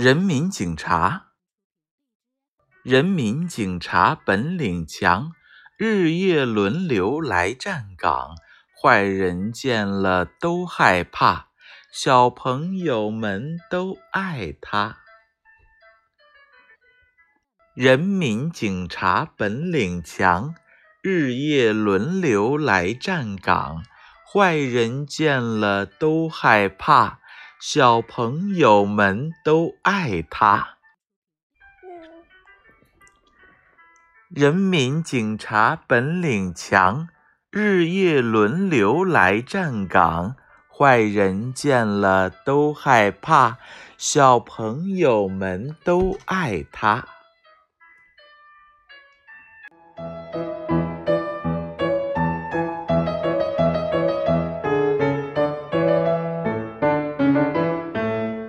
人民警察，人民警察本领强，日夜轮流来站岗，坏人见了都害怕，小朋友们都爱他。人民警察本领强，日夜轮流来站岗，坏人见了都害怕。小朋友们都爱他。人民警察本领强，日夜轮流来站岗，坏人见了都害怕。小朋友们都爱他。